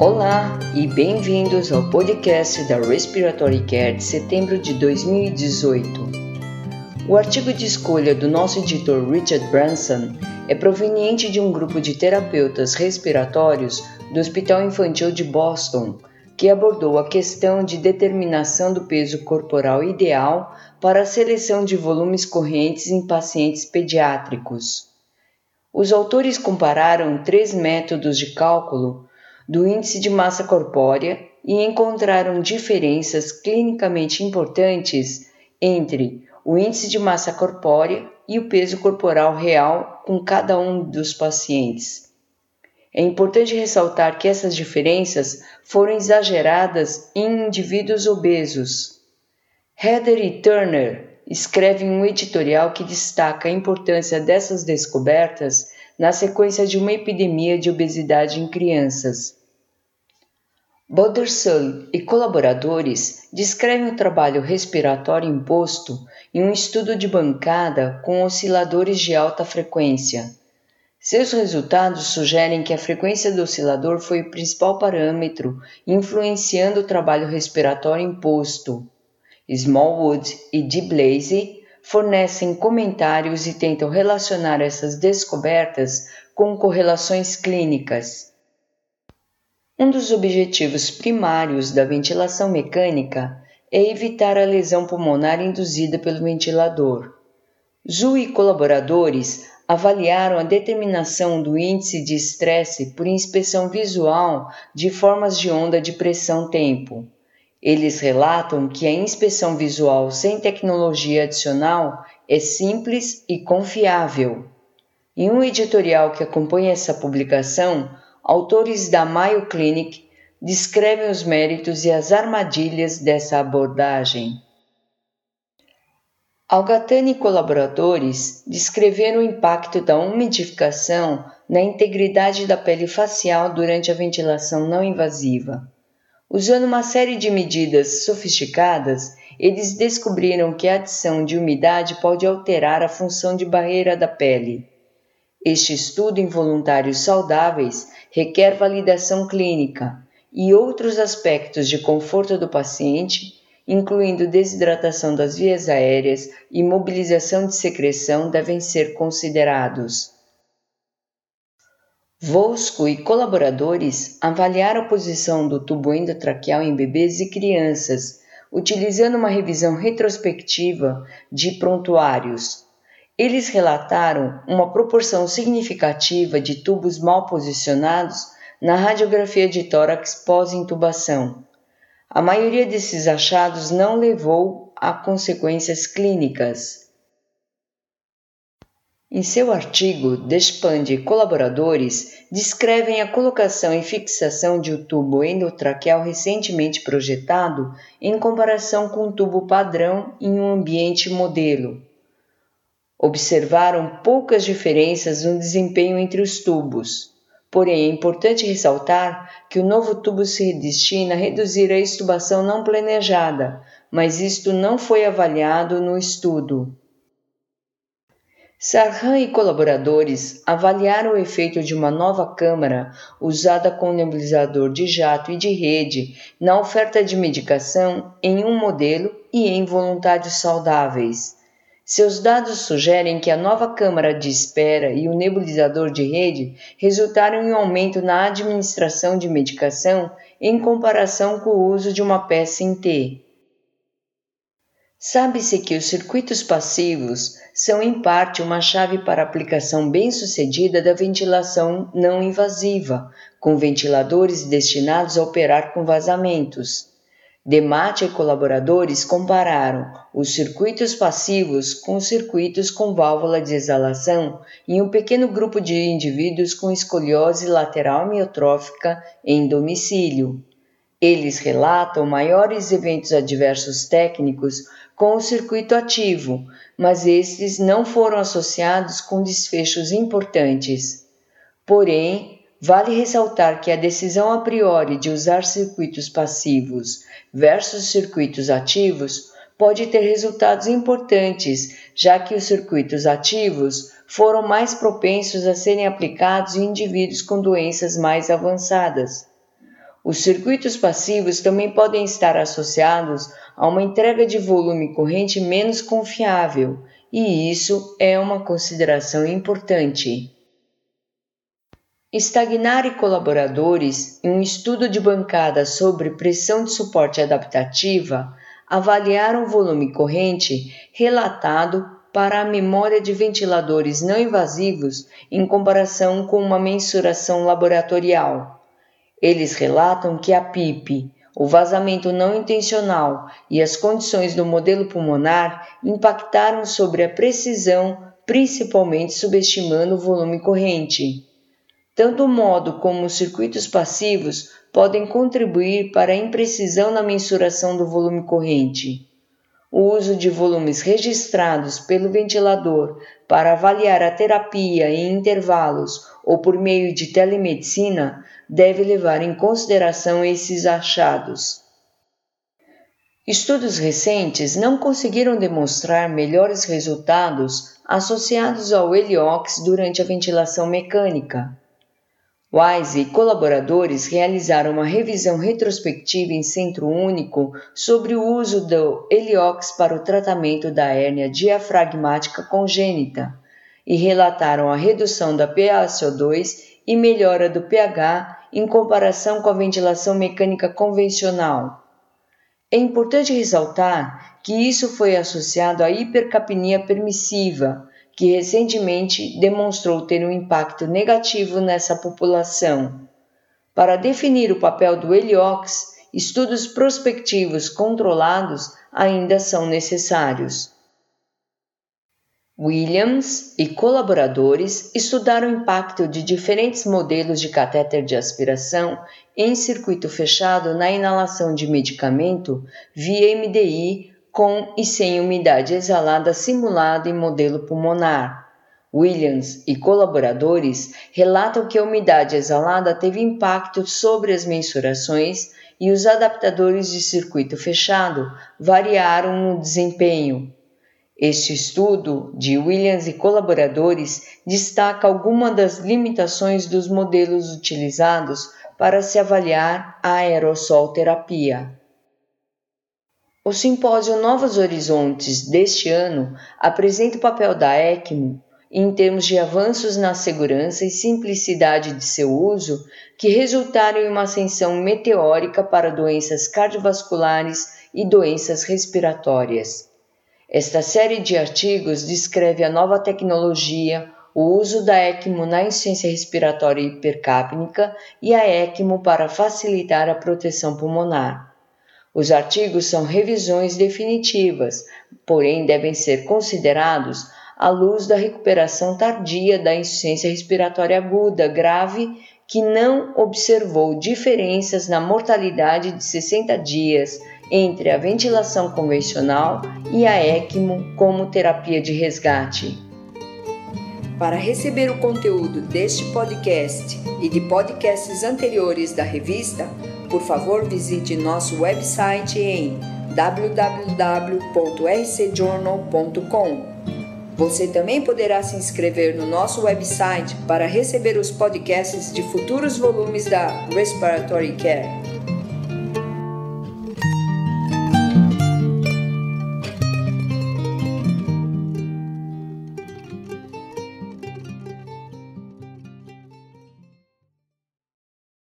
Olá e bem-vindos ao podcast da Respiratory Care de setembro de 2018. O artigo de escolha do nosso editor Richard Branson é proveniente de um grupo de terapeutas respiratórios do Hospital Infantil de Boston, que abordou a questão de determinação do peso corporal ideal para a seleção de volumes correntes em pacientes pediátricos. Os autores compararam três métodos de cálculo do índice de massa corpórea e encontraram diferenças clinicamente importantes entre o índice de massa corpórea e o peso corporal real com cada um dos pacientes. É importante ressaltar que essas diferenças foram exageradas em indivíduos obesos. Heather e Turner escrevem um editorial que destaca a importância dessas descobertas na sequência de uma epidemia de obesidade em crianças. Boderson e colaboradores descrevem o trabalho respiratório imposto em um estudo de bancada com osciladores de alta frequência. Seus resultados sugerem que a frequência do oscilador foi o principal parâmetro influenciando o trabalho respiratório imposto. Smallwood e DeBlaze fornecem comentários e tentam relacionar essas descobertas com correlações clínicas. Um dos objetivos primários da ventilação mecânica é evitar a lesão pulmonar induzida pelo ventilador. Zhu e colaboradores avaliaram a determinação do índice de estresse por inspeção visual de formas de onda de pressão-tempo. Eles relatam que a inspeção visual sem tecnologia adicional é simples e confiável. Em um editorial que acompanha essa publicação, autores da Mayo Clinic descrevem os méritos e as armadilhas dessa abordagem. Algatani e colaboradores descreveram o impacto da umidificação na integridade da pele facial durante a ventilação não invasiva. Usando uma série de medidas sofisticadas, eles descobriram que a adição de umidade pode alterar a função de barreira da pele. Este estudo em voluntários saudáveis requer validação clínica e outros aspectos de conforto do paciente, incluindo desidratação das vias aéreas e mobilização de secreção, devem ser considerados. Vosco e colaboradores avaliaram a posição do tubo endotraqueal em bebês e crianças, utilizando uma revisão retrospectiva de prontuários eles relataram uma proporção significativa de tubos mal posicionados na radiografia de tórax pós-intubação. A maioria desses achados não levou a consequências clínicas. Em seu artigo, Despande e colaboradores descrevem a colocação e fixação de um tubo endotraqueal recentemente projetado em comparação com um tubo padrão em um ambiente modelo. Observaram poucas diferenças no desempenho entre os tubos. Porém, é importante ressaltar que o novo tubo se destina a reduzir a extubação não planejada, mas isto não foi avaliado no estudo. Sarhan e colaboradores avaliaram o efeito de uma nova câmara usada com nebulizador de jato e de rede na oferta de medicação em um modelo e em voluntários saudáveis. Seus dados sugerem que a nova câmara de espera e o nebulizador de rede resultaram em um aumento na administração de medicação em comparação com o uso de uma peça em T. Sabe-se que os circuitos passivos são, em parte, uma chave para a aplicação bem-sucedida da ventilação não invasiva, com ventiladores destinados a operar com vazamentos. Demate e colaboradores compararam os circuitos passivos com os circuitos com válvula de exalação em um pequeno grupo de indivíduos com escoliose lateral miotrófica em domicílio. Eles relatam maiores eventos adversos técnicos com o circuito ativo, mas estes não foram associados com desfechos importantes. Porém, Vale ressaltar que a decisão a priori de usar circuitos passivos versus circuitos ativos pode ter resultados importantes, já que os circuitos ativos foram mais propensos a serem aplicados em indivíduos com doenças mais avançadas. Os circuitos passivos também podem estar associados a uma entrega de volume corrente menos confiável, e isso é uma consideração importante. Stagnar e colaboradores, em um estudo de bancada sobre pressão de suporte adaptativa, avaliaram o volume corrente relatado para a memória de ventiladores não invasivos em comparação com uma mensuração laboratorial. Eles relatam que a PIP, o vazamento não intencional e as condições do modelo pulmonar impactaram sobre a precisão, principalmente subestimando o volume corrente. Tanto o modo como os circuitos passivos podem contribuir para a imprecisão na mensuração do volume corrente. O uso de volumes registrados pelo ventilador para avaliar a terapia em intervalos ou por meio de telemedicina deve levar em consideração esses achados. Estudos recentes não conseguiram demonstrar melhores resultados associados ao heliox durante a ventilação mecânica. Wise e colaboradores realizaram uma revisão retrospectiva em centro único sobre o uso do Heliox para o tratamento da hérnia diafragmática congênita e relataram a redução da PaCO2 e melhora do pH em comparação com a ventilação mecânica convencional. É importante ressaltar que isso foi associado à hipercapnia permissiva, que recentemente demonstrou ter um impacto negativo nessa população. Para definir o papel do heliox, estudos prospectivos controlados ainda são necessários. Williams e colaboradores estudaram o impacto de diferentes modelos de catéter de aspiração em circuito fechado na inalação de medicamento via MDI com e sem umidade exalada simulada em modelo pulmonar. Williams e colaboradores relatam que a umidade exalada teve impacto sobre as mensurações e os adaptadores de circuito fechado variaram no desempenho. Este estudo de Williams e colaboradores destaca algumas das limitações dos modelos utilizados para se avaliar a aerossol terapia. O simpósio Novos Horizontes deste ano apresenta o papel da ECMO em termos de avanços na segurança e simplicidade de seu uso que resultaram em uma ascensão meteórica para doenças cardiovasculares e doenças respiratórias. Esta série de artigos descreve a nova tecnologia, o uso da ECMO na insuficiência respiratória hipercápnica e a ECMO para facilitar a proteção pulmonar. Os artigos são revisões definitivas, porém devem ser considerados à luz da recuperação tardia da insuficiência respiratória aguda grave que não observou diferenças na mortalidade de 60 dias entre a ventilação convencional e a ECMO como terapia de resgate. Para receber o conteúdo deste podcast e de podcasts anteriores da revista, por favor, visite nosso website em www.rcjournal.com. Você também poderá se inscrever no nosso website para receber os podcasts de futuros volumes da Respiratory Care.